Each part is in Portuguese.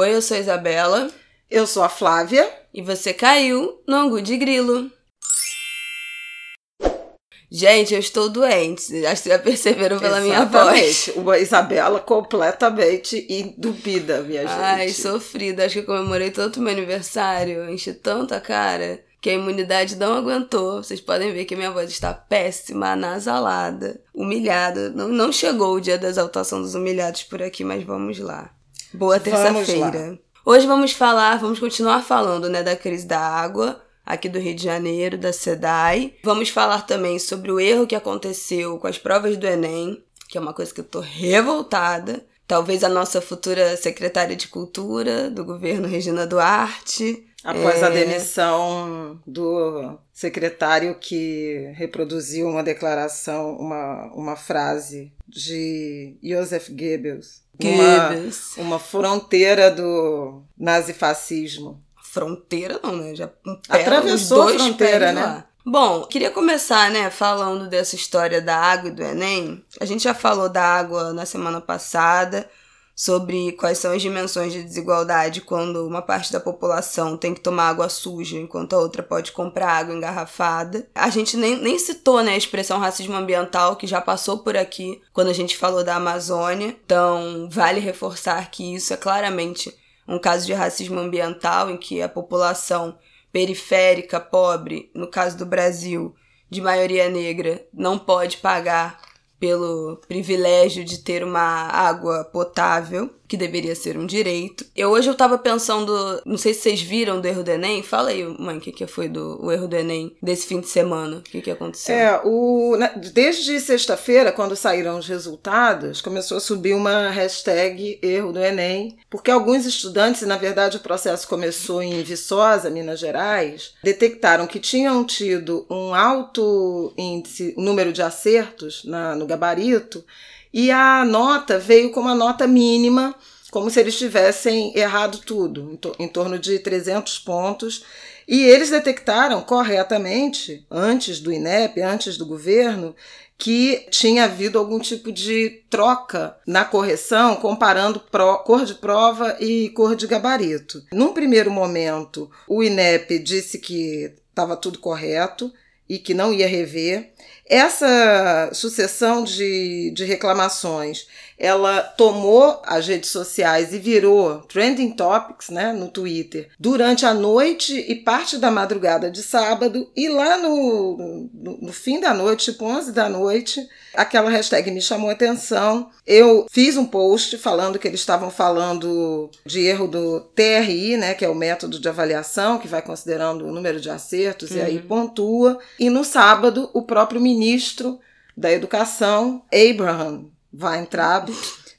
Oi, eu sou a Isabela. Eu sou a Flávia. E você caiu no Angu de Grilo. Gente, eu estou doente. Acho que já perceberam pela minha voz. Uma Isabela completamente indubida, minha gente. Ai, sofrida. Acho que eu comemorei tanto meu aniversário, enchi tanta cara, que a imunidade não aguentou. Vocês podem ver que minha voz está péssima, anasalada, humilhada. Não, não chegou o dia da exaltação dos humilhados por aqui, mas vamos lá. Boa terça-feira. Hoje vamos falar, vamos continuar falando, né, da crise da água aqui do Rio de Janeiro, da SEDAI. Vamos falar também sobre o erro que aconteceu com as provas do Enem, que é uma coisa que eu tô revoltada. Talvez a nossa futura secretária de Cultura do governo, Regina Duarte. Após é... a demissão do secretário que reproduziu uma declaração, uma, uma frase de Joseph Goebbels. Goebbels. Uma, uma fronteira do nazifascismo fronteira não, né? Já atravessou a fronteira, né? Lá. Bom, queria começar, né, falando dessa história da água e do Enem. A gente já falou da água na semana passada, sobre quais são as dimensões de desigualdade quando uma parte da população tem que tomar água suja, enquanto a outra pode comprar água engarrafada. A gente nem, nem citou né, a expressão racismo ambiental, que já passou por aqui quando a gente falou da Amazônia. Então, vale reforçar que isso é claramente um caso de racismo ambiental em que a população periférica, pobre, no caso do Brasil, de maioria negra, não pode pagar pelo privilégio de ter uma água potável que deveria ser um direito. Eu hoje eu tava pensando, não sei se vocês viram do erro do Enem. Fala aí, mãe, o que, que foi do o erro do Enem desse fim de semana? O que, que aconteceu? É, o, desde sexta-feira, quando saíram os resultados, começou a subir uma hashtag erro do Enem, porque alguns estudantes, e na verdade o processo começou em Viçosa, Minas Gerais, detectaram que tinham tido um alto índice, número de acertos na, no gabarito, e a nota veio como a nota mínima, como se eles tivessem errado tudo, em, to em torno de 300 pontos. E eles detectaram corretamente, antes do INEP, antes do governo, que tinha havido algum tipo de troca na correção, comparando cor de prova e cor de gabarito. Num primeiro momento, o INEP disse que estava tudo correto e que não ia rever. Essa sucessão de, de reclamações, ela tomou as redes sociais e virou trending topics né, no Twitter durante a noite e parte da madrugada de sábado. E lá no, no, no fim da noite, tipo 11 da noite, aquela hashtag me chamou a atenção. Eu fiz um post falando que eles estavam falando de erro do TRI, né, que é o método de avaliação, que vai considerando o número de acertos uhum. e aí uhum. pontua. E no sábado, o próprio ministro ministro da Educação, Abraham Weintraub,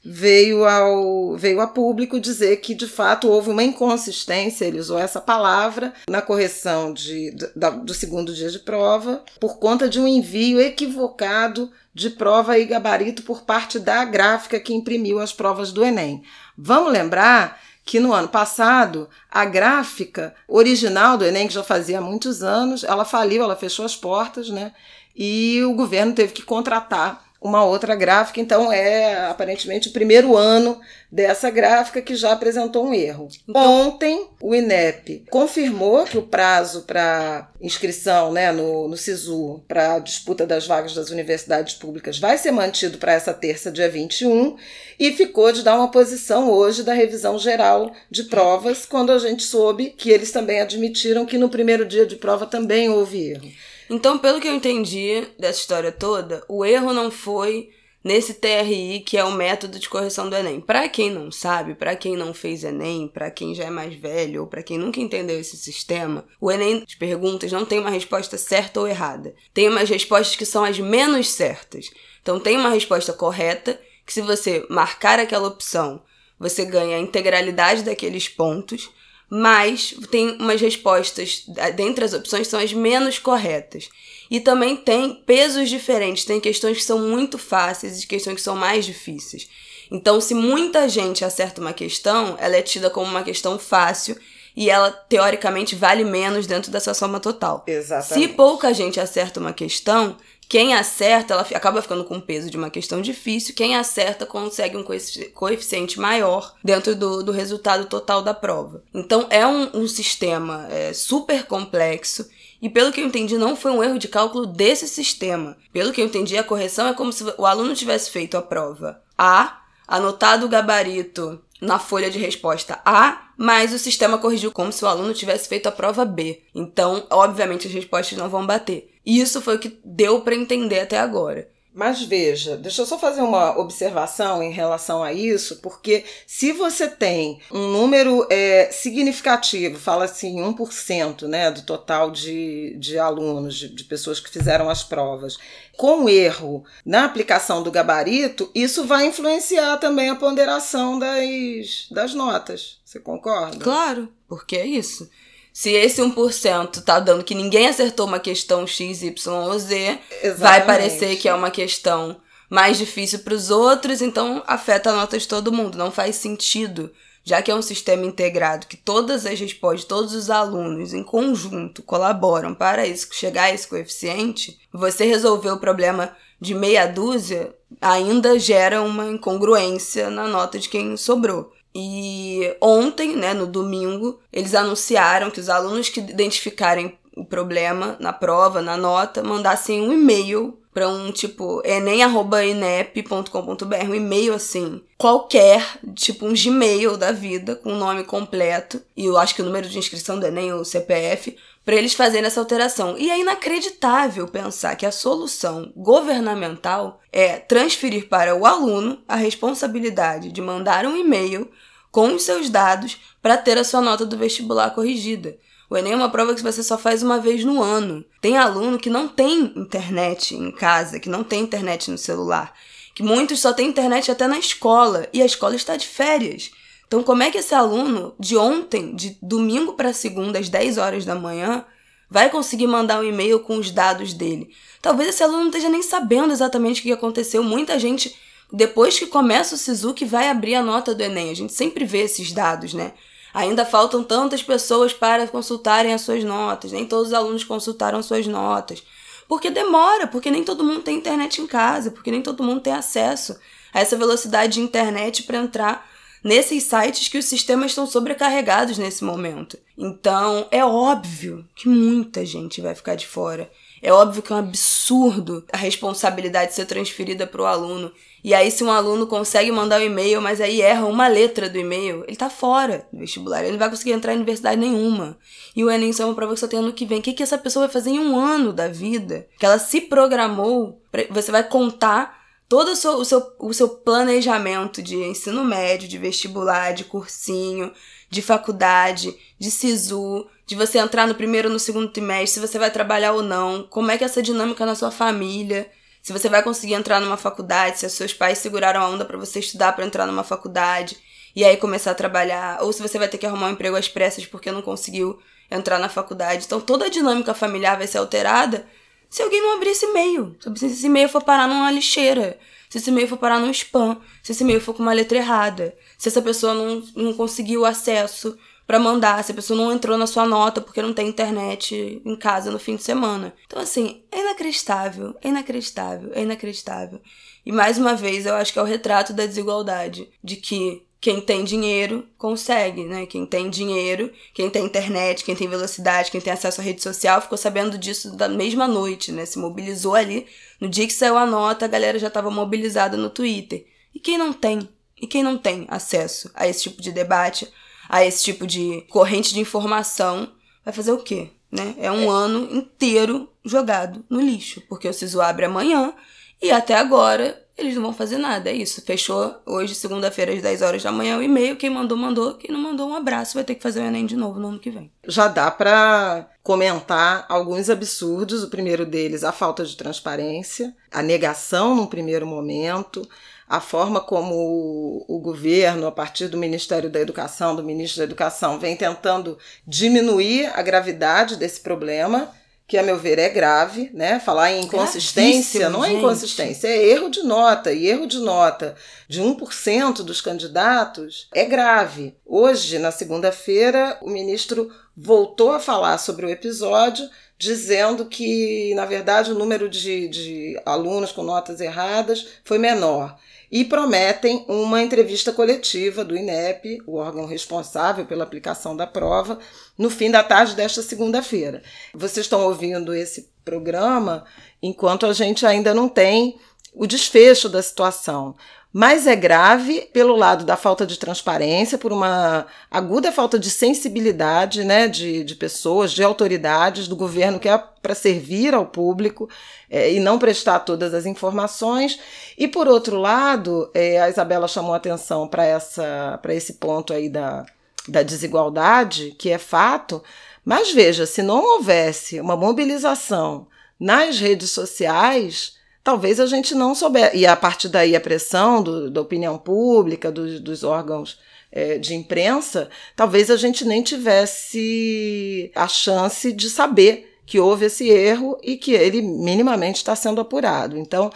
veio ao veio a público dizer que de fato houve uma inconsistência, ele usou essa palavra na correção de, da, do segundo dia de prova por conta de um envio equivocado de prova e gabarito por parte da gráfica que imprimiu as provas do Enem. Vamos lembrar que no ano passado a gráfica original do Enem, que já fazia muitos anos, ela faliu, ela fechou as portas, né? E o governo teve que contratar uma outra gráfica, então é aparentemente o primeiro ano dessa gráfica que já apresentou um erro. Então, Ontem, o INEP confirmou que o prazo para inscrição né, no, no SISU para a disputa das vagas das universidades públicas vai ser mantido para essa terça, dia 21, e ficou de dar uma posição hoje da revisão geral de provas, quando a gente soube que eles também admitiram que no primeiro dia de prova também houve erro. Então, pelo que eu entendi dessa história toda, o erro não foi nesse TRI, que é o método de correção do Enem. Para quem não sabe, para quem não fez Enem, para quem já é mais velho ou para quem nunca entendeu esse sistema, o Enem de perguntas não tem uma resposta certa ou errada. Tem umas respostas que são as menos certas. Então tem uma resposta correta, que se você marcar aquela opção, você ganha a integralidade daqueles pontos mas tem umas respostas, dentre as opções, são as menos corretas. E também tem pesos diferentes, tem questões que são muito fáceis e questões que são mais difíceis. Então, se muita gente acerta uma questão, ela é tida como uma questão fácil e ela, teoricamente, vale menos dentro dessa soma total. Exatamente. Se pouca gente acerta uma questão, quem acerta, ela acaba ficando com o peso de uma questão difícil, quem acerta consegue um coeficiente maior dentro do, do resultado total da prova. Então é um, um sistema é, super complexo e pelo que eu entendi, não foi um erro de cálculo desse sistema. Pelo que eu entendi, a correção é como se o aluno tivesse feito a prova A, anotado o gabarito na folha de resposta A, mas o sistema corrigiu como se o aluno tivesse feito a prova B. Então, obviamente, as respostas não vão bater. Isso foi o que deu para entender até agora. Mas veja, deixa eu só fazer uma observação em relação a isso, porque se você tem um número é, significativo, fala assim, 1% né, do total de, de alunos, de, de pessoas que fizeram as provas, com erro na aplicação do gabarito, isso vai influenciar também a ponderação das, das notas. Você concorda? Claro, porque é isso. Se esse 1% tá dando que ninguém acertou uma questão X, Y ou Z, Exatamente. vai parecer que é uma questão mais difícil para os outros, então afeta a nota de todo mundo. Não faz sentido, já que é um sistema integrado, que todas as respostas, todos os alunos em conjunto colaboram para isso, chegar a esse coeficiente, você resolver o problema de meia dúzia ainda gera uma incongruência na nota de quem sobrou. E ontem, né, no domingo, eles anunciaram que os alunos que identificarem o problema na prova, na nota, mandassem um e-mail para um tipo enem@inep.com.br, um e-mail assim, qualquer, tipo um Gmail da vida com o nome completo e eu acho que o número de inscrição do Enem ou CPF para eles fazerem essa alteração. E é inacreditável pensar que a solução governamental é transferir para o aluno a responsabilidade de mandar um e-mail com os seus dados para ter a sua nota do vestibular corrigida. O Enem é uma prova que você só faz uma vez no ano. Tem aluno que não tem internet em casa, que não tem internet no celular, que muitos só têm internet até na escola e a escola está de férias. Então, como é que esse aluno de ontem, de domingo para segunda, às 10 horas da manhã, vai conseguir mandar um e-mail com os dados dele? Talvez esse aluno não esteja nem sabendo exatamente o que aconteceu. Muita gente, depois que começa o Sisu, vai abrir a nota do Enem. A gente sempre vê esses dados, né? Ainda faltam tantas pessoas para consultarem as suas notas, nem todos os alunos consultaram suas notas. Porque demora, porque nem todo mundo tem internet em casa, porque nem todo mundo tem acesso a essa velocidade de internet para entrar nesses sites que os sistemas estão sobrecarregados nesse momento. Então, é óbvio que muita gente vai ficar de fora. É óbvio que é um absurdo a responsabilidade ser transferida para o aluno. E aí, se um aluno consegue mandar um e-mail, mas aí erra uma letra do e-mail, ele tá fora do vestibular. Ele não vai conseguir entrar em universidade nenhuma. E o Enem só é uma prova que só tem ano que vem. O que, que essa pessoa vai fazer em um ano da vida? Que ela se programou. Pra... Você vai contar todo o seu, o seu, o seu planejamento de ensino médio, de vestibular, de cursinho, de faculdade, de SISU, de você entrar no primeiro ou no segundo trimestre, se você vai trabalhar ou não, como é que é essa dinâmica na sua família, se você vai conseguir entrar numa faculdade, se os seus pais seguraram a onda para você estudar para entrar numa faculdade e aí começar a trabalhar, ou se você vai ter que arrumar um emprego às pressas porque não conseguiu entrar na faculdade. Então toda a dinâmica familiar vai ser alterada se alguém não abrir esse e-mail. Se esse e-mail for parar numa lixeira. Se esse e-mail for parar num spam. Se esse e-mail for com uma letra errada. Se essa pessoa não, não conseguiu acesso para mandar. Se a pessoa não entrou na sua nota porque não tem internet em casa no fim de semana. Então, assim, é inacreditável. É inacreditável. É inacreditável. E mais uma vez, eu acho que é o retrato da desigualdade. De que quem tem dinheiro consegue, né? Quem tem dinheiro, quem tem internet, quem tem velocidade, quem tem acesso à rede social, ficou sabendo disso da mesma noite, né? Se mobilizou ali. No dia que saiu a nota, a galera já estava mobilizada no Twitter. E quem não tem? E quem não tem acesso a esse tipo de debate, a esse tipo de corrente de informação, vai fazer o quê? Né? É um é. ano inteiro jogado no lixo, porque o SISU abre amanhã e até agora eles não vão fazer nada. É isso. Fechou hoje, segunda-feira, às 10 horas da manhã, o e-mail. Quem mandou, mandou. Quem não mandou, um abraço. Vai ter que fazer o Enem de novo no ano que vem. Já dá para comentar alguns absurdos. O primeiro deles, a falta de transparência, a negação num primeiro momento, a forma como o, o, governo, a partir do Ministério da Educação, do ministro da Educação, vem tentando diminuir a gravidade desse problema que a meu ver é grave, né? Falar em inconsistência não é inconsistência, é erro de nota. E erro de nota de 1% dos candidatos é grave. Hoje, na segunda-feira, o ministro voltou a falar sobre o episódio dizendo que, na verdade, o número de, de alunos com notas erradas foi menor e prometem uma entrevista coletiva do INEP, o órgão responsável pela aplicação da prova, no fim da tarde desta segunda-feira. Vocês estão ouvindo esse programa enquanto a gente ainda não tem o desfecho da situação mas é grave pelo lado da falta de transparência, por uma aguda falta de sensibilidade né, de, de pessoas, de autoridades do governo que é para servir ao público é, e não prestar todas as informações. E por outro lado, é, a Isabela chamou atenção para esse ponto aí da, da desigualdade, que é fato, mas veja, se não houvesse uma mobilização nas redes sociais talvez a gente não soubesse. E a partir daí a pressão do, da opinião pública, do, dos órgãos é, de imprensa, talvez a gente nem tivesse a chance de saber que houve esse erro e que ele minimamente está sendo apurado. Então,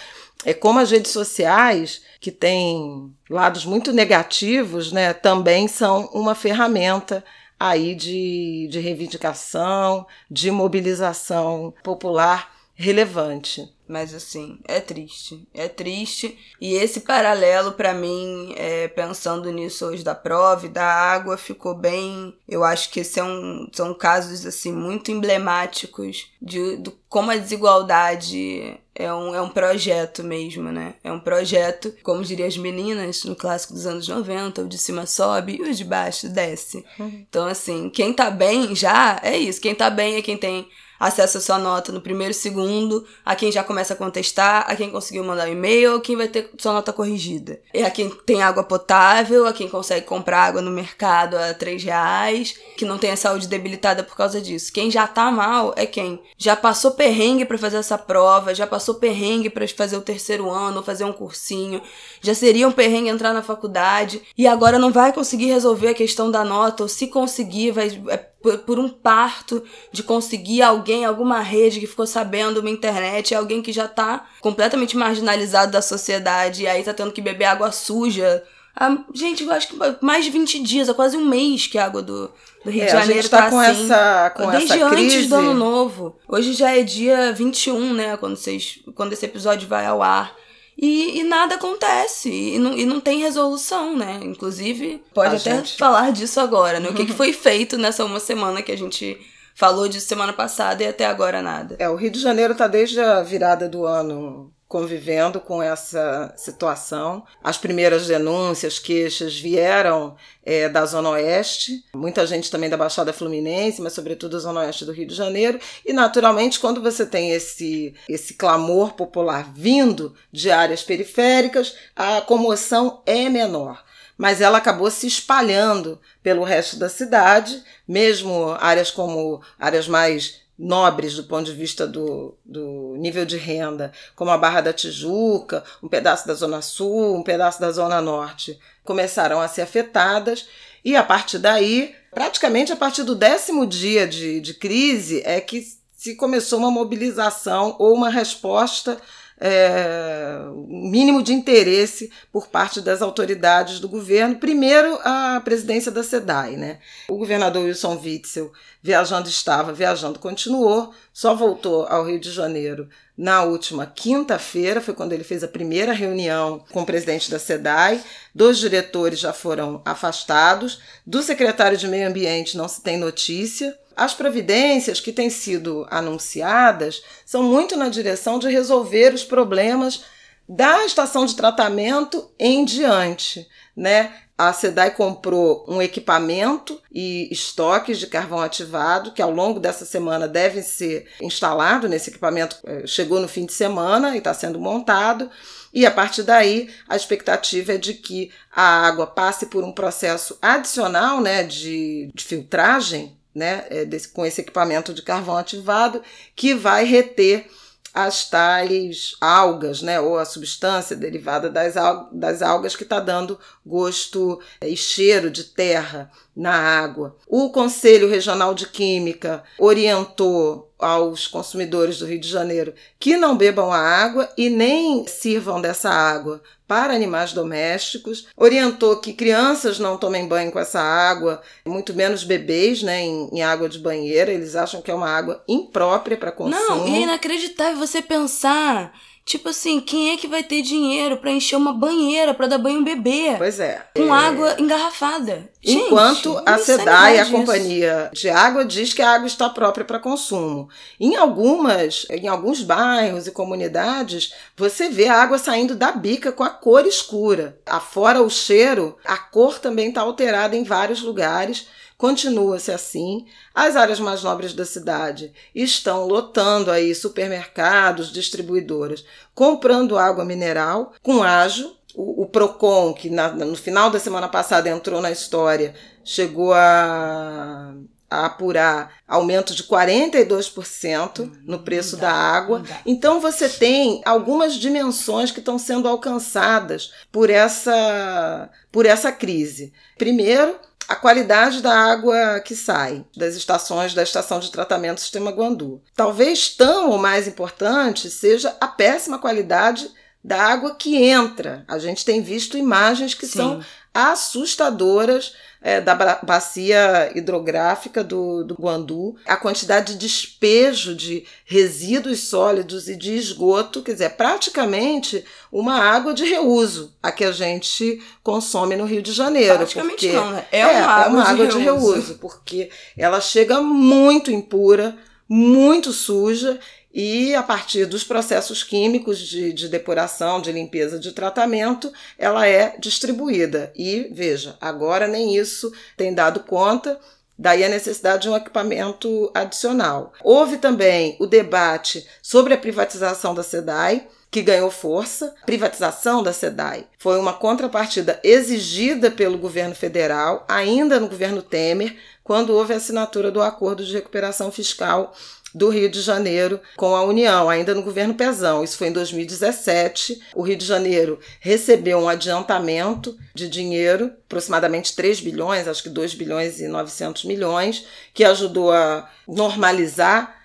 é como as redes sociais, que têm lados muito negativos, né, também são uma ferramenta aí de, de reivindicação, de mobilização popular relevante. Mas assim, é triste. É triste. E esse paralelo, para mim, é, pensando nisso hoje da prova e da água, ficou bem. Eu acho que esse é são casos assim muito emblemáticos de, de como a desigualdade é um, é um projeto mesmo, né? É um projeto, como diriam as meninas no clássico dos anos 90, o de cima sobe e o de baixo desce. Uhum. Então, assim, quem tá bem já é isso. Quem tá bem é quem tem acesso à sua nota no primeiro segundo, a quem já começa a contestar, a quem conseguiu mandar um e-mail, a quem vai ter sua nota corrigida. É a quem tem água potável, a quem consegue comprar água no mercado a 3 reais, que não tem a saúde debilitada por causa disso. Quem já tá mal é quem já passou perrengue para fazer essa prova, já passou perrengue para fazer o terceiro ano, fazer um cursinho, já seria um perrengue entrar na faculdade e agora não vai conseguir resolver a questão da nota, ou se conseguir, vai é por, por, um parto de conseguir alguém, alguma rede que ficou sabendo uma internet, é alguém que já tá completamente marginalizado da sociedade e aí tá tendo que beber água suja. Ah, gente, eu acho que mais de 20 dias, há quase um mês que a água do, do Rio é, de Janeiro tá, tá com assim. Essa, com desde essa antes crise. do ano novo. Hoje já é dia 21, né? Quando, vocês, quando esse episódio vai ao ar. E, e, nada acontece, e não, e não tem resolução, né? Inclusive, pode a até gente... falar disso agora, né? O que, que foi feito nessa uma semana que a gente falou disso semana passada e até agora nada. É, o Rio de Janeiro está desde a virada do ano convivendo com essa situação. As primeiras denúncias, queixas vieram é, da Zona Oeste, muita gente também da Baixada Fluminense, mas sobretudo da Zona Oeste do Rio de Janeiro. E naturalmente, quando você tem esse, esse clamor popular vindo de áreas periféricas, a comoção é menor mas ela acabou se espalhando pelo resto da cidade, mesmo áreas como áreas mais nobres do ponto de vista do, do nível de renda, como a Barra da Tijuca, um pedaço da Zona Sul, um pedaço da Zona Norte, começaram a ser afetadas, e a partir daí, praticamente a partir do décimo dia de, de crise, é que se começou uma mobilização ou uma resposta é, mínimo de interesse por parte das autoridades do governo. Primeiro, a presidência da SEDAI. Né? O governador Wilson Witzel viajando estava, viajando continuou, só voltou ao Rio de Janeiro na última quinta-feira, foi quando ele fez a primeira reunião com o presidente da SEDAI. Dois diretores já foram afastados, do secretário de Meio Ambiente não se tem notícia. As providências que têm sido anunciadas são muito na direção de resolver os problemas da estação de tratamento em diante, né? A SEDAI comprou um equipamento e estoques de carvão ativado que ao longo dessa semana devem ser instalados nesse equipamento. Eh, chegou no fim de semana e está sendo montado. E a partir daí, a expectativa é de que a água passe por um processo adicional né, de, de filtragem né, é, desse, com esse equipamento de carvão ativado, que vai reter as tais algas, né, ou a substância derivada das, das algas que está dando gosto é, e cheiro de terra na água. O Conselho Regional de Química orientou aos consumidores do Rio de Janeiro que não bebam a água e nem sirvam dessa água para animais domésticos, orientou que crianças não tomem banho com essa água, muito menos bebês, né, em, em água de banheira, eles acham que é uma água imprópria para consumo. Não, e é inacreditável você pensar Tipo assim, quem é que vai ter dinheiro para encher uma banheira para dar banho um bebê? Pois é. Com é... água engarrafada. Enquanto Gente, a SEDAI, a companhia de água, diz que a água está própria para consumo. Em algumas, em alguns bairros e comunidades, você vê a água saindo da bica com a cor escura. Afora o cheiro, a cor também está alterada em vários lugares Continua-se assim. As áreas mais nobres da cidade estão lotando aí supermercados, distribuidoras, comprando água mineral com ágio. O, o Procon, que na, no final da semana passada entrou na história, chegou a a apurar aumento de 42% no preço da água. Então você tem algumas dimensões que estão sendo alcançadas por essa por essa crise. Primeiro, a qualidade da água que sai das estações da estação de tratamento Sistema Guandu. Talvez tão ou mais importante seja a péssima qualidade da água que entra. A gente tem visto imagens que Sim. são assustadoras é, da bacia hidrográfica do, do Guandu, a quantidade de despejo de resíduos sólidos e de esgoto, quer dizer, é praticamente uma água de reuso a que a gente consome no Rio de Janeiro. Praticamente não, né? É uma, é, água, é uma de água de reuso, porque ela chega muito impura, muito suja e a partir dos processos químicos de, de, depuração, de limpeza, de tratamento, ela é distribuída. E veja, agora nem isso tem dado conta. Daí a necessidade de um equipamento adicional. Houve também o debate sobre a privatização da SEDAI, que ganhou força. A privatização da SEDAI foi uma contrapartida exigida pelo governo federal, ainda no governo Temer, quando houve a assinatura do acordo de recuperação fiscal do Rio de Janeiro com a União, ainda no governo Pezão. Isso foi em 2017. O Rio de Janeiro recebeu um adiantamento de dinheiro, aproximadamente 3 bilhões, acho que 2 bilhões e 900 milhões, que ajudou a normalizar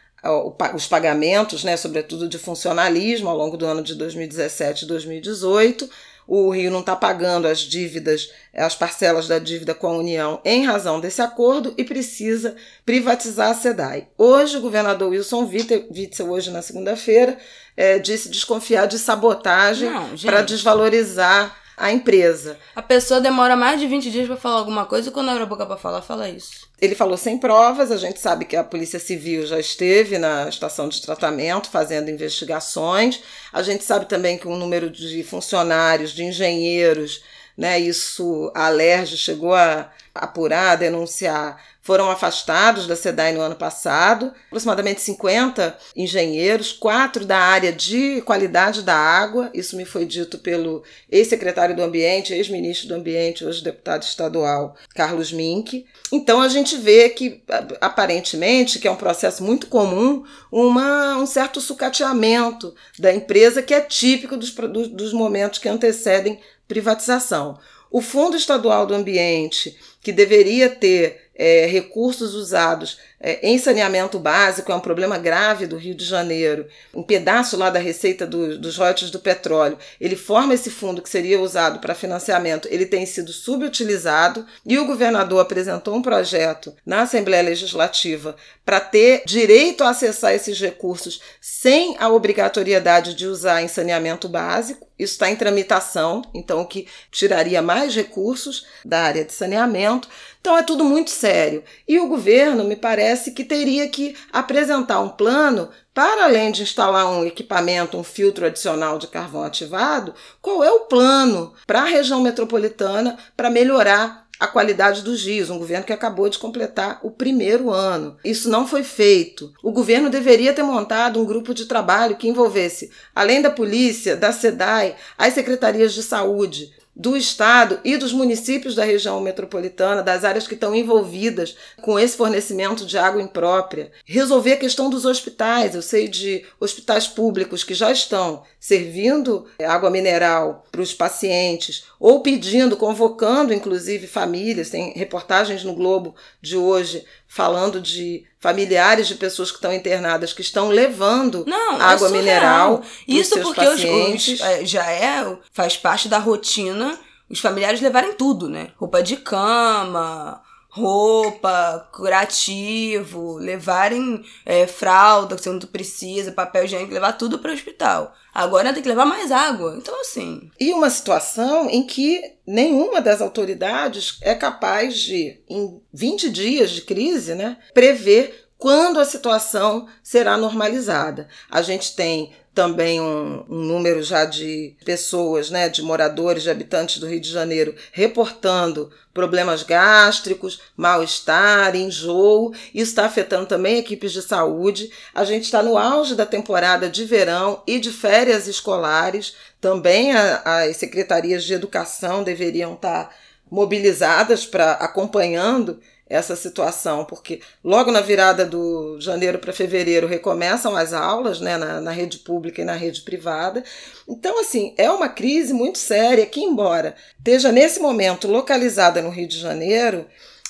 os pagamentos, né, sobretudo de funcionalismo, ao longo do ano de 2017 e 2018 o Rio não está pagando as dívidas, as parcelas da dívida com a União em razão desse acordo e precisa privatizar a SEDAI. Hoje, o governador Wilson Witzel, hoje na segunda-feira, é, disse desconfiar de sabotagem para desvalorizar a empresa. A pessoa demora mais de 20 dias para falar alguma coisa e quando abre a boca para falar, fala isso. Ele falou sem provas, a gente sabe que a Polícia Civil já esteve na estação de tratamento fazendo investigações. A gente sabe também que o número de funcionários, de engenheiros, né, isso a Alerj chegou a apurar, a denunciar foram afastados da SEDAI no ano passado, aproximadamente 50 engenheiros, quatro da área de qualidade da água, isso me foi dito pelo ex-secretário do Ambiente, ex-ministro do Ambiente, hoje deputado estadual, Carlos Mink. Então a gente vê que, aparentemente, que é um processo muito comum, uma, um certo sucateamento da empresa que é típico dos, dos momentos que antecedem privatização. O Fundo Estadual do Ambiente, que deveria ter é, recursos usados é, em saneamento básico, é um problema grave do Rio de Janeiro. Um pedaço lá da receita do, dos royalties do petróleo, ele forma esse fundo que seria usado para financiamento, ele tem sido subutilizado e o governador apresentou um projeto na Assembleia Legislativa para ter direito a acessar esses recursos sem a obrigatoriedade de usar em saneamento básico. Isso está em tramitação, então o que tiraria mais recursos da área de saneamento. Então é tudo muito sério. E o governo, me parece, que teria que apresentar um plano para além de instalar um equipamento, um filtro adicional de carvão ativado, qual é o plano para a região metropolitana para melhorar a qualidade dos rios, um governo que acabou de completar o primeiro ano. Isso não foi feito. O governo deveria ter montado um grupo de trabalho que envolvesse, além da polícia, da SEDAI, as secretarias de saúde, do Estado e dos municípios da região metropolitana, das áreas que estão envolvidas com esse fornecimento de água imprópria. Resolver a questão dos hospitais. Eu sei de hospitais públicos que já estão servindo água mineral para os pacientes ou pedindo, convocando inclusive famílias. Tem reportagens no Globo de hoje falando de familiares de pessoas que estão internadas que estão levando Não, é água surreal. mineral. Isso seus porque os, pacientes. os- é, já é, faz parte da rotina os familiares levarem tudo, né? Roupa de cama, roupa, curativo, levarem é, fralda, que você não precisa, papel higiênico, levar tudo para o hospital. Agora tem que levar mais água. Então, assim, E uma situação em que nenhuma das autoridades é capaz de, em 20 dias de crise, né, prever quando a situação será normalizada. A gente tem também um, um número já de pessoas, né, de moradores, de habitantes do Rio de Janeiro, reportando problemas gástricos, mal-estar, enjoo. Isso está afetando também equipes de saúde. A gente está no auge da temporada de verão e de férias escolares. Também a- as secretarias de educação deveriam estar mobilizadas para acompanhando essa situação, porque logo na virada do janeiro para fevereiro recomeçam as aulas né, na, na rede pública e na rede privada. Então, assim, é uma crise muito séria que, embora esteja nesse momento localizada no Rio de Janeiro,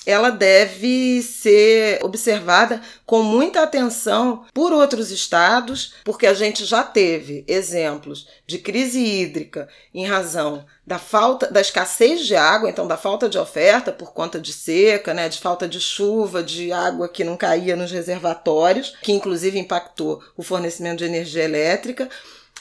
ela deve ser observada com muita atenção por outros estados, porque a gente já teve exemplos de crise hídrica em razão da falta da escassez de água, então da falta de oferta por conta de seca, né, de falta de chuva, de água que não caía nos reservatórios, que inclusive impactou o fornecimento de energia elétrica.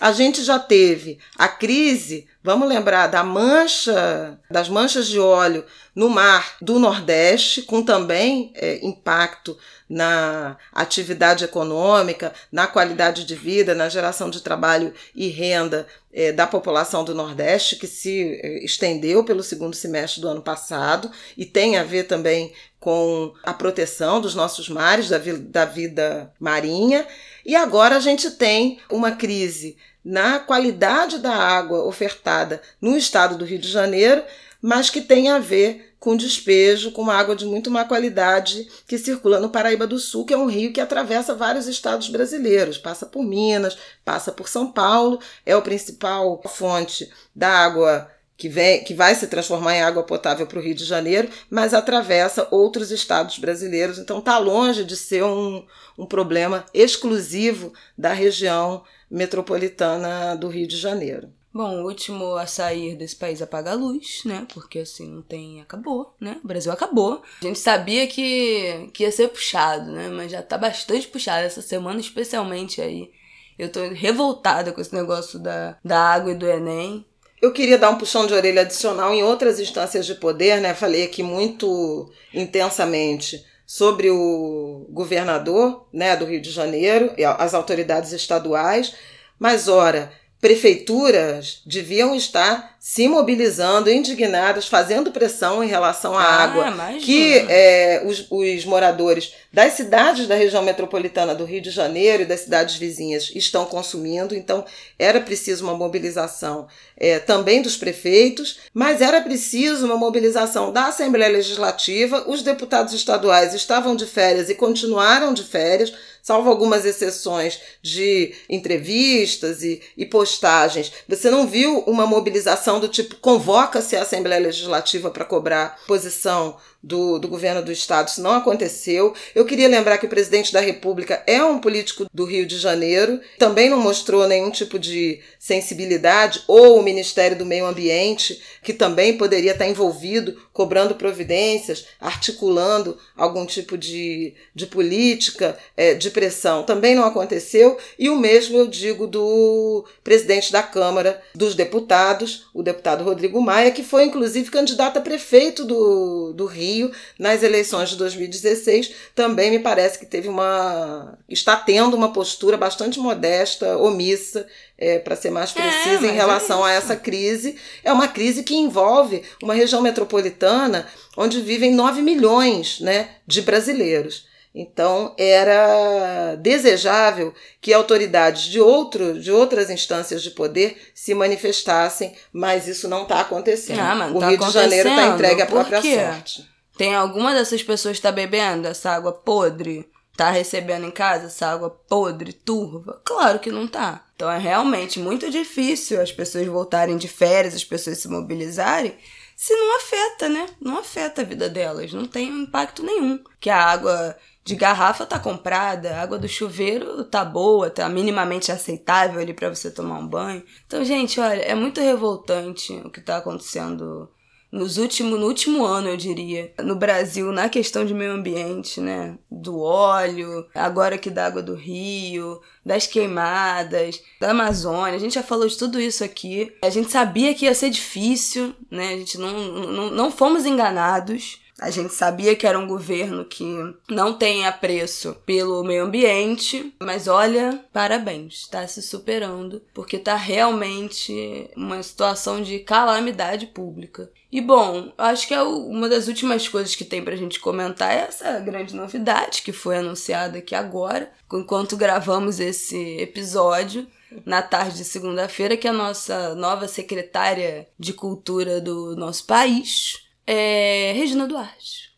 A gente já teve a crise, vamos lembrar da mancha, das manchas de óleo no mar do Nordeste, com também é, impacto na atividade econômica, na qualidade de vida, na geração de trabalho e renda é, da população do Nordeste, que se é, estendeu pelo segundo semestre do ano passado e tem a ver também com a proteção dos nossos mares, da, da vida marinha. E agora a gente tem uma crise na qualidade da água ofertada no estado do Rio de Janeiro, mas que tem a ver com despejo, com uma água de muito má qualidade que circula no Paraíba do Sul, que é um rio que atravessa vários estados brasileiros, passa por Minas, passa por São Paulo, é o principal fonte da água que, vem, que vai se transformar em água potável para o Rio de Janeiro, mas atravessa outros estados brasileiros, então está longe de ser um, um problema exclusivo da região metropolitana do Rio de Janeiro. Bom, o último a sair desse país apaga a luz, né? Porque assim, não tem. Acabou, né? O Brasil acabou. A gente sabia que, que ia ser puxado, né? Mas já tá bastante puxado essa semana, especialmente aí. Eu tô revoltada com esse negócio da, da água e do Enem. Eu queria dar um puxão de orelha adicional em outras instâncias de poder, né? Falei aqui muito intensamente sobre o governador, né, do Rio de Janeiro e as autoridades estaduais, mas ora, prefeituras deviam estar se mobilizando, indignadas, fazendo pressão em relação à Ah, água imagina. que é, os, os moradores das cidades da região metropolitana do Rio de Janeiro e das cidades vizinhas estão consumindo. Então, era preciso uma mobilização é, também dos prefeitos, mas era preciso uma mobilização da Assembleia Legislativa. Os deputados estaduais estavam de férias e continuaram de férias, salvo algumas exceções de entrevistas e, e postagens. Você não viu uma mobilização do tipo convoca-se a Assembleia Legislativa para cobrar posição do, do governo do estado. Isso não aconteceu. Eu queria lembrar que o presidente da República é um político do Rio de Janeiro, também não mostrou nenhum tipo de sensibilidade, ou o Ministério do Meio Ambiente, que também poderia estar envolvido, cobrando providências, articulando algum tipo de, de política é, de pressão. Também não aconteceu. E o mesmo eu digo do presidente da Câmara dos Deputados, o deputado Rodrigo Maia, que foi inclusive candidato a prefeito do, do Rio nas eleições de 2016, também me parece que teve uma. está tendo uma postura bastante modesta, omissa, é, para ser mais precisa, mas em relação é a essa crise. É uma crise que envolve uma região metropolitana onde vivem 9 milhões né, de brasileiros. Então, era desejável que autoridades de, outro, de outras instâncias de poder se manifestassem, mas isso não está acontecendo. Ah, o tá Rio de Janeiro está acontecendo. entregue à própria sorte. Tem alguma dessas pessoas que tá bebendo essa água podre? Tá recebendo em casa essa água podre, turva? Claro que não tá. Então é realmente muito difícil as pessoas voltarem de férias, as pessoas se mobilizarem, se não afeta, né? Não afeta a vida delas, não tem impacto nenhum. Que a água de garrafa tá comprada, a água do chuveiro tá boa, tá minimamente aceitável ali para você tomar um banho. Então, gente, olha, é muito revoltante o que tá acontecendo nos último, no último ano, eu diria, no Brasil, na questão de meio ambiente, né? Do óleo, agora aqui da água do rio, das queimadas, da Amazônia. A gente já falou de tudo isso aqui. A gente sabia que ia ser difícil, né? A gente não, não, não fomos enganados. A gente sabia que era um governo que não tem apreço pelo meio ambiente, mas olha, parabéns, está se superando, porque está realmente uma situação de calamidade pública. E bom, acho que é uma das últimas coisas que tem pra gente comentar é essa grande novidade que foi anunciada aqui agora, enquanto gravamos esse episódio na tarde de segunda-feira, que a nossa nova secretária de cultura do nosso país, é Regina Duarte.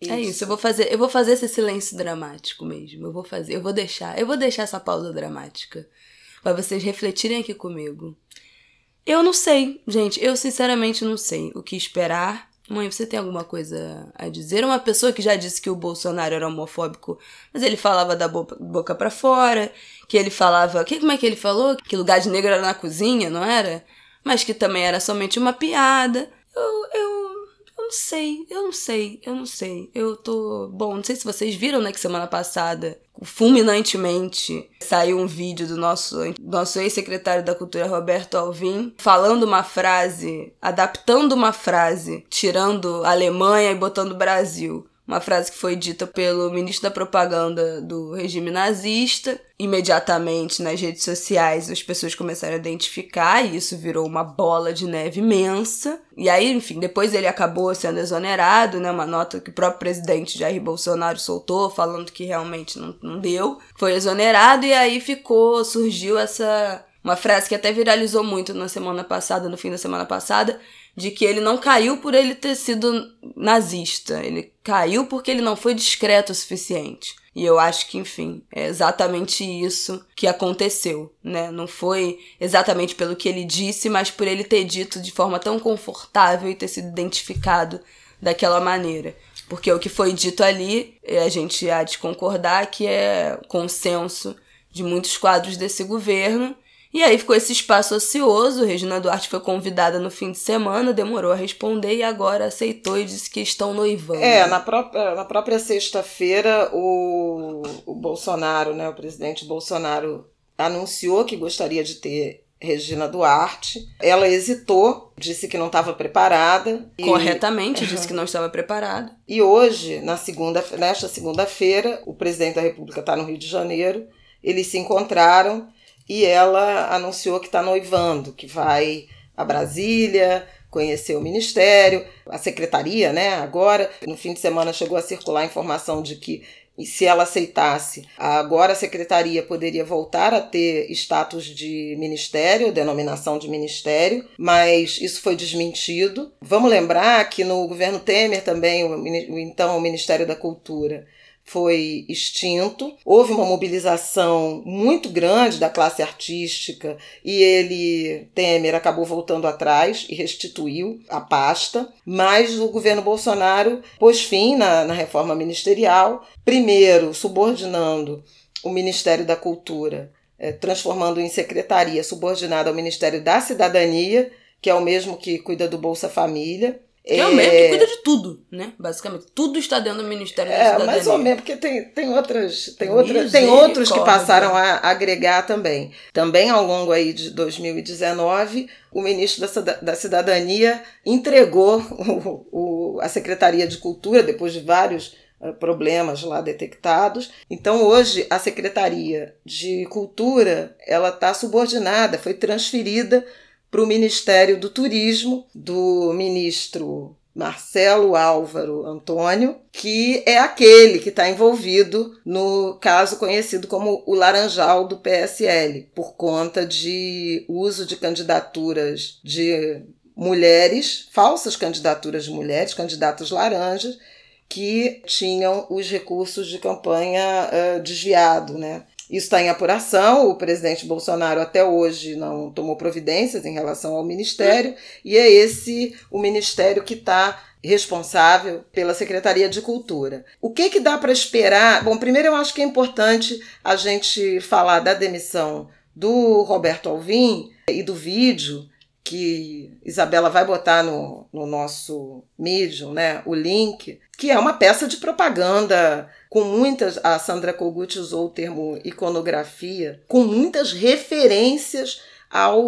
Isso. É isso, eu vou fazer, eu vou fazer esse silêncio dramático mesmo. Eu vou fazer, eu vou deixar, eu vou deixar essa pausa dramática para vocês refletirem aqui comigo. Eu não sei, gente, eu sinceramente não sei o que esperar. Mãe, você tem alguma coisa a dizer? Uma pessoa que já disse que o Bolsonaro era homofóbico, mas ele falava da boca, boca para fora, que ele falava, que como é que ele falou? Que lugar de negro era na cozinha, não era? Mas que também era somente uma piada. Eu, eu não sei, eu não sei, eu não sei. Eu tô. Bom, não sei se vocês viram, né, que semana passada, fulminantemente, saiu um vídeo do nosso, nosso ex-secretário da Cultura, Roberto Alvim, falando uma frase, adaptando uma frase, tirando Alemanha e botando Brasil uma frase que foi dita pelo ministro da propaganda do regime nazista. Imediatamente nas redes sociais as pessoas começaram a identificar e isso virou uma bola de neve imensa. E aí, enfim, depois ele acabou sendo exonerado, né? Uma nota que o próprio presidente Jair Bolsonaro soltou falando que realmente não, não deu. Foi exonerado e aí ficou, surgiu essa uma frase que até viralizou muito na semana passada, no fim da semana passada, de que ele não caiu por ele ter sido nazista, ele caiu porque ele não foi discreto o suficiente. E eu acho que, enfim, é exatamente isso que aconteceu, né? Não foi exatamente pelo que ele disse, mas por ele ter dito de forma tão confortável e ter sido identificado daquela maneira. Porque o que foi dito ali, é, a gente há de concordar que é consenso de muitos quadros desse governo e aí ficou esse espaço ocioso. Regina Duarte foi convidada no fim de semana, demorou a responder e agora aceitou e disse que estão noivando. É, na própria, na própria sexta-feira, o, o Bolsonaro, né, o presidente Bolsonaro, anunciou que gostaria de ter Regina Duarte. Ela hesitou, disse que não estava preparada. E... Corretamente, disse que não estava preparada. E hoje, na segunda, nesta segunda-feira, o presidente da República está no Rio de Janeiro. Eles se encontraram e ela anunciou que está noivando, que vai a Brasília conhecer o ministério, a secretaria, né? Agora, no fim de semana chegou a circular a informação de que se ela aceitasse, agora a secretaria poderia voltar a ter status de ministério, denominação de ministério, mas isso foi desmentido. Vamos lembrar que no governo Temer também, o, então o Ministério da Cultura, foi extinto. Houve uma mobilização muito grande da classe artística e ele, Temer, acabou voltando atrás e restituiu a pasta. Mas o governo Bolsonaro pôs fim na, na reforma ministerial, primeiro subordinando o Ministério da Cultura, é, transformando em secretaria subordinada ao Ministério da Cidadania, que é o mesmo que cuida do Bolsa Família. É o mesmo que cuida de tudo, né? Basicamente, tudo está dentro do Ministério da é, Cidadania. É, mais ou menos, porque tem, tem outras, tem, outra, tem outros que passaram a agregar também. Também ao longo aí de 2019, o ministro da, da Cidadania entregou o, o, a Secretaria de Cultura, depois de vários uh, problemas lá detectados. Então hoje a Secretaria de Cultura ela está subordinada, foi transferida para o Ministério do Turismo, do ministro Marcelo Álvaro Antônio, que é aquele que está envolvido no caso conhecido como o Laranjal do PSL, por conta de uso de candidaturas de mulheres, falsas candidaturas de mulheres, candidatos laranjas, que tinham os recursos de campanha uh, desviado, né? Isso está em apuração. O presidente Bolsonaro até hoje não tomou providências em relação ao ministério, e é esse o ministério que está responsável pela Secretaria de Cultura. O que, que dá para esperar? Bom, primeiro eu acho que é importante a gente falar da demissão do Roberto Alvim e do vídeo que Isabela vai botar no, no nosso Medium, né, o link, que é uma peça de propaganda com muitas, a Sandra Kogut usou o termo iconografia, com muitas referências ao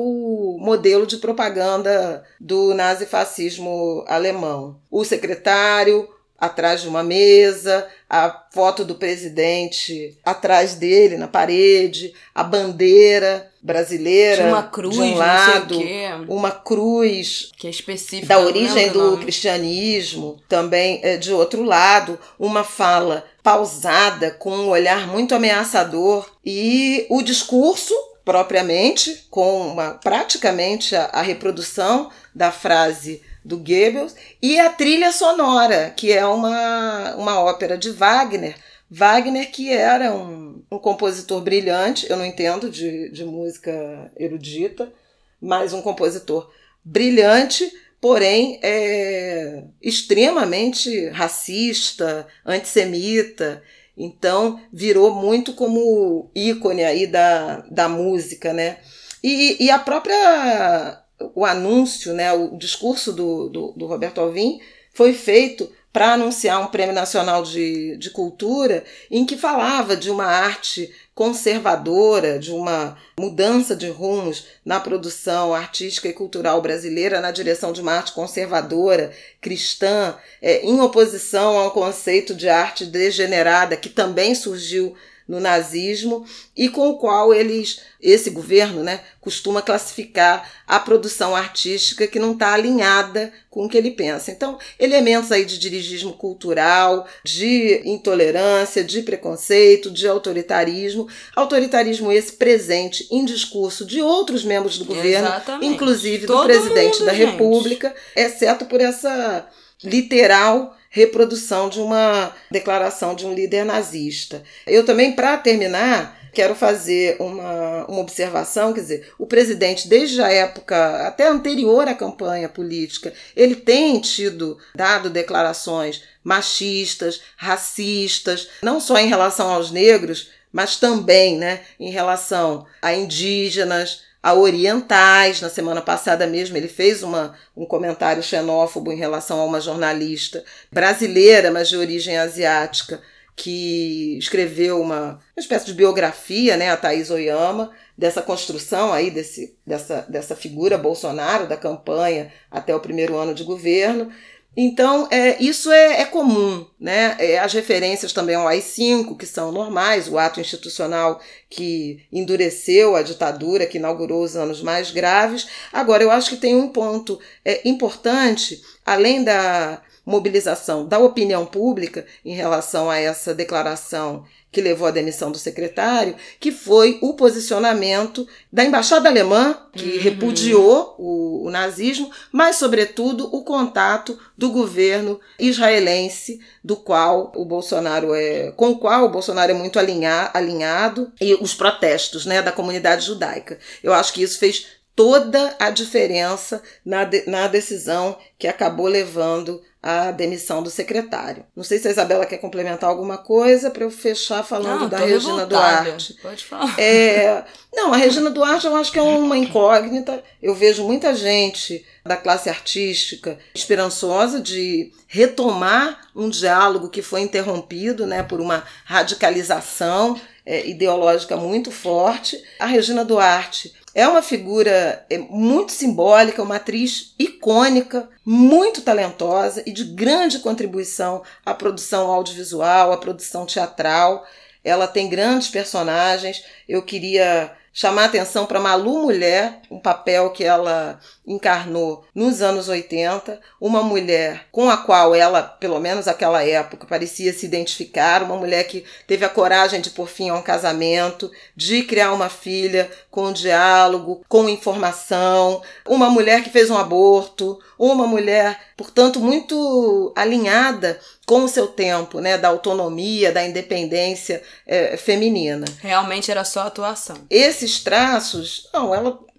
modelo de propaganda do nazifascismo alemão. O secretário atrás de uma mesa, a foto do presidente atrás dele na parede, a bandeira brasileira uma cruz, de um lado, uma cruz que é específica da origem do cristianismo, também é, de outro lado, uma fala pausada com um olhar muito ameaçador e o discurso propriamente com uma praticamente a, a reprodução da frase do Goebbels, e a trilha sonora, que é uma, uma ópera de Wagner. Wagner, que era um, um compositor brilhante, eu não entendo de, de música erudita, mas um compositor brilhante, porém é extremamente racista, antissemita. Então virou muito como ícone aí da, da música, né? E, e a própria o anúncio, né, o discurso do, do, do Roberto Alvim foi feito para anunciar um Prêmio Nacional de, de Cultura em que falava de uma arte conservadora, de uma mudança de rumos na produção artística e cultural brasileira na direção de uma arte conservadora, cristã, é, em oposição ao conceito de arte degenerada que também surgiu no nazismo e com o qual eles, esse governo, né, costuma classificar a produção artística que não está alinhada com o que ele pensa. Então, elementos aí de dirigismo cultural, de intolerância, de preconceito, de autoritarismo, autoritarismo esse presente em discurso de outros membros do governo, Exatamente. inclusive Todo do presidente mundo, da gente. República, exceto por essa literal reprodução de uma declaração de um líder nazista. Eu também, para terminar, quero fazer uma, uma observação, quer dizer, o presidente, desde a época até anterior à campanha política, ele tem tido, dado declarações machistas, racistas, não só em relação aos negros, mas também né, em relação a indígenas, a orientais. Na semana passada mesmo, ele fez uma, um comentário xenófobo em relação a uma jornalista brasileira, mas de origem asiática, que escreveu uma, uma espécie de biografia, né, a Thaís Oyama, dessa construção aí, desse, dessa, dessa figura Bolsonaro, da campanha até o primeiro ano de governo. Então, é, isso é, é comum, né? É, as referências também ao AI-5, que são normais, o ato institucional que endureceu a ditadura, que inaugurou os anos mais graves. Agora, eu acho que tem um ponto é, importante, além da mobilização da opinião pública em relação a essa declaração que levou à demissão do secretário, que foi o posicionamento da embaixada alemã, que Uhum. repudiou o, o nazismo, mas, sobretudo, o contato do governo israelense, do qual o Bolsonaro é, com o qual o Bolsonaro é muito alinha, alinhado, e os protestos né, da comunidade judaica. Eu acho que isso fez toda a diferença na, de, na decisão que acabou levando à demissão do secretário. Não sei se a Isabela quer complementar alguma coisa para eu fechar falando Não, da Regina revoltada. Duarte. Pode falar. É, não, a Regina Duarte eu acho que é uma incógnita. Eu vejo muita gente da classe artística esperançosa de retomar um diálogo que foi interrompido né, por uma radicalização é, ideológica muito forte. A Regina Duarte é uma figura é, muito simbólica, uma atriz icônica, muito talentosa e de grande contribuição à produção audiovisual, à produção teatral. Ela tem grandes personagens. Eu queria chamar atenção para Malu Mulher, um papel que ela encarnou nos anos 80, uma mulher com a qual ela, pelo menos naquela época, parecia se identificar, uma mulher que teve a coragem de pôr fim a um casamento, de criar uma filha com diálogo, com informação, uma mulher que fez um aborto, uma mulher, portanto, muito alinhada com o seu tempo, né, da autonomia, da independência é, feminina. Realmente era só atuação. Esses traços, não, ela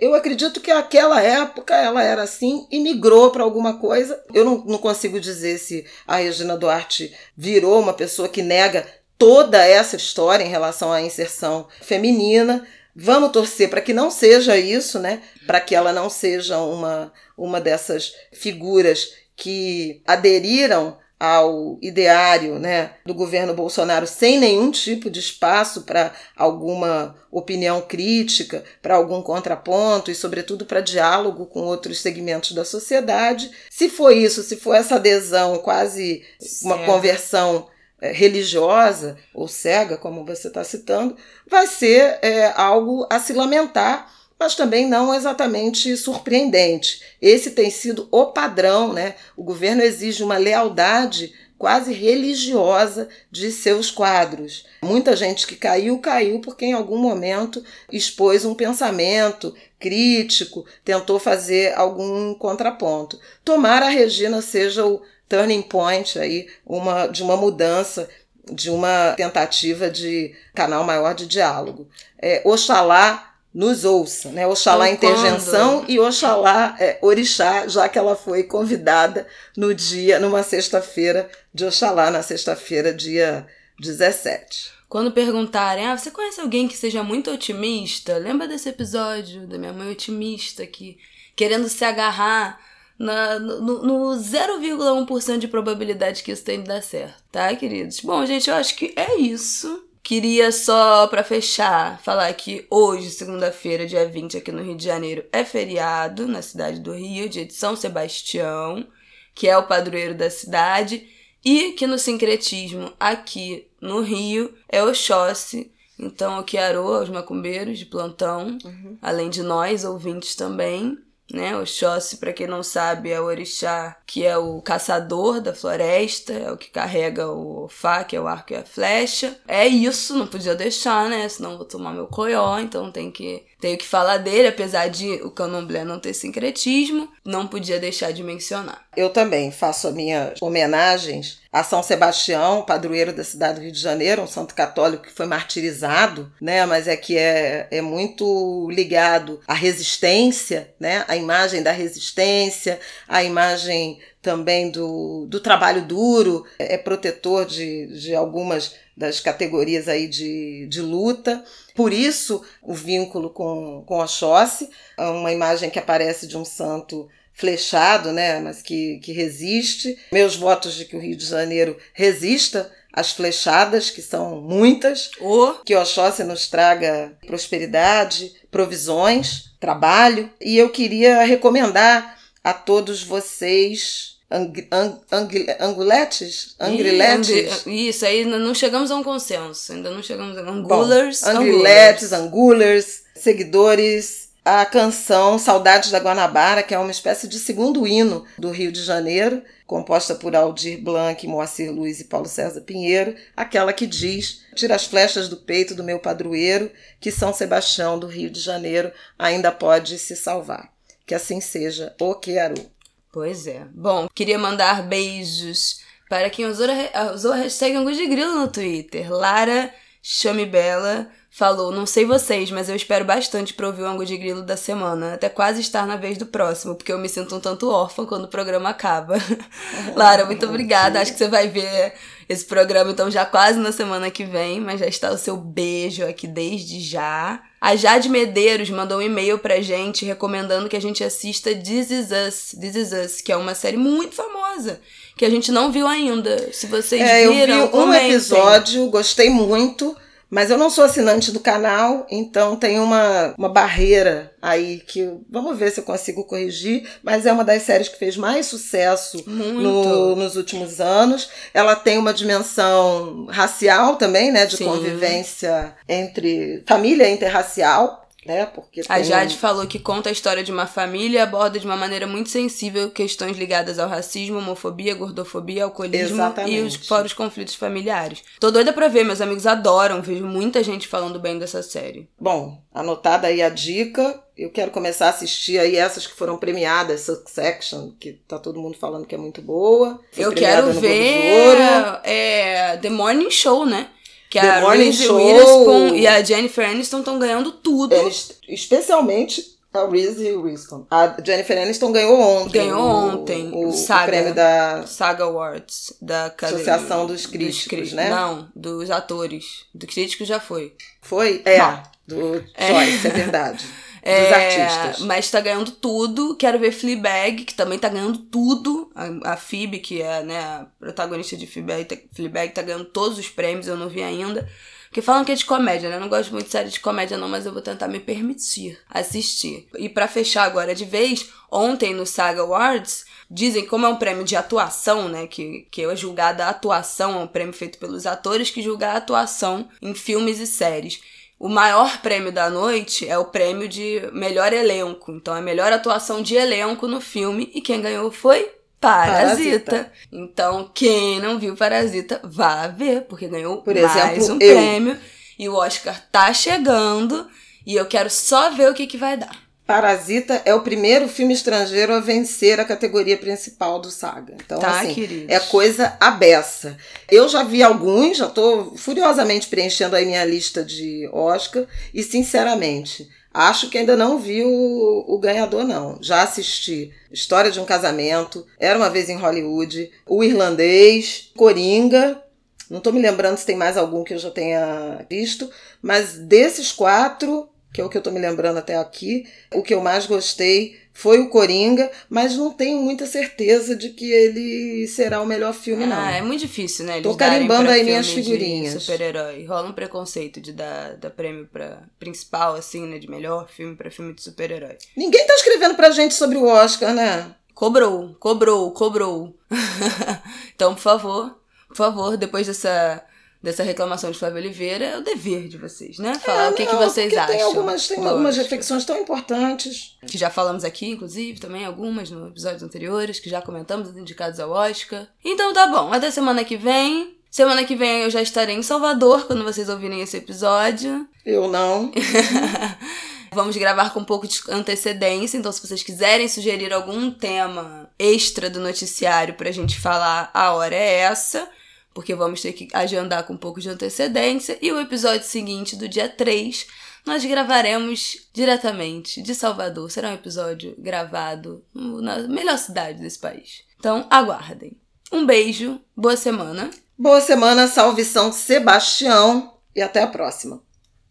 eu acredito que aquela época ela era assim e migrou para alguma coisa. Eu não, não consigo dizer se a Regina Duarte virou uma pessoa que nega toda essa história em relação à inserção feminina. Vamos torcer para que não seja isso, né? Para que ela não seja uma, uma dessas figuras que aderiram ao ideário né, do governo Bolsonaro sem nenhum tipo de espaço para alguma opinião crítica, para algum contraponto e, sobretudo, para diálogo com outros segmentos da sociedade. Se for isso, se for essa adesão, quase uma conversão é, religiosa ou cega, como você está citando, vai ser é, algo a se lamentar mas também não exatamente surpreendente. Esse tem sido o padrão, né? O governo exige uma lealdade quase religiosa de seus quadros. Muita gente que caiu, caiu porque em algum momento expôs um pensamento crítico, tentou fazer algum contraponto. Tomara a Regina seja o turning point aí, uma, de uma mudança de uma tentativa de canal maior de diálogo. É, Oxalá nos ouça, né? Oxalá então, intervenção quando? e Oxalá é, Orixá, já que ela foi convidada no dia, numa sexta-feira de Oxalá, na sexta-feira, dia 17. Quando perguntarem, ah, você conhece alguém que seja muito otimista? Lembra desse episódio da minha mãe otimista que querendo se agarrar na, no, no 0,1% de probabilidade que isso tem de dar certo, tá, queridos? Bom, gente, eu acho que é isso. Queria só, para fechar, falar que hoje, segunda-feira, dia 20, aqui no Rio de Janeiro, é feriado na cidade do Rio, dia de São Sebastião, que é o padroeiro da cidade, e que no sincretismo aqui no Rio é Oxóssi, então o Kiarô, os macumbeiros de plantão, uhum. além de nós, ouvintes também né? Oxóssi, para quem não sabe, é o orixá que é o caçador da floresta, é o que carrega o fá, que é o arco e a flecha. É isso, não podia deixar, né? Senão vou tomar meu coió, então tem que tenho que falar dele, apesar de o candomblé não ter sincretismo, não podia deixar de mencionar. Eu também faço as minhas homenagens a São Sebastião, padroeiro da cidade do Rio de Janeiro, um santo católico que foi martirizado, né, mas é que é, é muito ligado à resistência, né, a imagem da resistência, a imagem também do, do trabalho duro, é protetor de, de algumas das categorias aí de, de luta. Por isso, o vínculo com, com Oxóssi, é uma imagem que aparece de um santo flechado, né, mas que, que resiste. Meus votos de que o Rio de Janeiro resista às flechadas, que são muitas. Oh. Que Oxóssi nos traga prosperidade, provisões, trabalho. E eu queria recomendar a todos vocês ang, ang, ang, anguletes? Angriletes? Isso, aí não chegamos a um consenso. Ainda não chegamos a angulars. Bom, angriletes, angulars, seguidores. A canção Saudades da Guanabara, que é uma espécie de segundo hino do Rio de Janeiro, composta por Aldir Blanc, Moacir Luiz e Paulo César Pinheiro, aquela que diz: Tira as flechas do peito do meu padroeiro, que São Sebastião do Rio de Janeiro ainda pode se salvar. Que assim seja, o Quearu. Pois é. Bom, queria mandar beijos para quem usou a, usou a hashtag Angus de Grilo no Twitter. Lara Chame Bela falou: Não sei vocês, mas eu espero bastante para ouvir o Angus de Grilo da semana, até quase estar na vez do próximo, porque eu me sinto um tanto órfã quando o programa acaba. Lara, muito obrigada. Acho que você vai ver esse programa então já quase na semana que vem, mas já está o seu beijo aqui desde já. A Jade Medeiros mandou um e-mail pra gente recomendando que a gente assista This Is Us, This Is Us, que é uma série muito famosa, que a gente não viu ainda. Se vocês é, viram, eu vi um episódio, gostei muito. Mas eu não sou assinante do canal, então tem uma, uma barreira aí que vamos ver se eu consigo corrigir. Mas é uma das séries que fez mais sucesso no, nos últimos anos. Ela tem uma dimensão racial também, né? De Sim. convivência entre família interracial. Né? Porque A Jade falou que conta a história de uma família e aborda de uma maneira muito sensível questões ligadas ao racismo, homofobia, gordofobia, alcoolismo e os, Exatamente. fora os conflitos familiares. Tô doida pra ver, meus amigos adoram, vejo muita gente falando bem dessa série. Bom, anotada aí a dica. Eu quero começar a assistir aí essas que foram premiadas, Succession, que tá todo mundo falando que é muito boa. Foi Eu quero ver é, The Morning Show, né? Que The a Morning Reese. Witherspoon e a Jennifer Aniston estão ganhando tudo. Eles, especialmente a Reese Witherspoon. A Jennifer Aniston ganhou ontem. Ganhou o- ontem, O, o Saga. prêmio da Saga Awards da Academia- Associação dos Críticos, cri- né? Não, dos atores. Do crítico já foi. Foi? É, Não. do Joyce, é verdade. Dos É, artistas. Mas tá ganhando tudo. Quero ver Fleabag, que também tá ganhando tudo. A, a Phoebe, que é né, a protagonista de Fleabag, tá- Fleabag, tá ganhando todos os prêmios, eu não vi ainda. Porque falam que é de comédia, né? Eu não gosto muito de série de comédia, não, mas eu vou tentar me permitir assistir. E pra fechar agora de vez, ontem no Saga Awards, dizem como é um prêmio de atuação, né? Que, que é julgada a atuação, é um prêmio feito pelos atores que julga a atuação em filmes e séries. O maior prêmio da noite é o prêmio de melhor elenco. Então, é a melhor atuação de elenco no filme. E quem ganhou foi Parasita. Parasita. Então, quem não viu Parasita, vá ver, porque ganhou Por mais exemplo, um eu. prêmio. E o Oscar tá chegando. E eu quero só ver o que, que vai dar. Parasita é o primeiro filme estrangeiro a vencer a categoria principal do Saga. Então, Tá, assim, queridos? é coisa abessa. Eu já vi alguns, já tô furiosamente preenchendo aí minha lista de Oscar e, sinceramente, acho que ainda não vi o, o ganhador, não. Já assisti História de um Casamento, Era Uma Vez em Hollywood, O Irlandês, Coringa, não tô me lembrando se tem mais algum que eu já tenha visto, mas desses quatro, que é o que eu tô me lembrando até aqui, o que eu mais gostei foi o Coringa, mas não tenho muita certeza de que ele será o melhor filme, não. Ah, é muito difícil, né? Eles Tô carimbando aí minhas figurinhas. Super-herói. Rola um preconceito de dar, dar prêmio pra principal, assim, né? De melhor filme pra filme de super-herói. Ninguém tá escrevendo pra gente sobre o Oscar, né? Cobrou, cobrou, cobrou. então, por favor, por favor, depois dessa, dessa reclamação de Flávio Oliveira, é o dever de vocês, né? Falar É, o que, que vocês acham. Tem algumas, tem algumas reflexões tão importantes. Que já falamos aqui, inclusive, também algumas no episódios anteriores, que já comentamos os indicados ao Oscar. Então tá bom, até semana que vem. Semana que vem eu já estarei em Salvador quando vocês ouvirem esse episódio. Eu não. Vamos gravar com um pouco de antecedência, então se vocês quiserem sugerir algum tema extra do noticiário pra gente falar, a hora é essa, porque vamos ter que agendar com um pouco de antecedência. E o episódio seguinte, do dia 3, nós gravaremos diretamente de Salvador. Será um episódio gravado na melhor cidade desse país. Então, aguardem. Um beijo, boa semana. Boa semana, salve São Sebastião e até a próxima.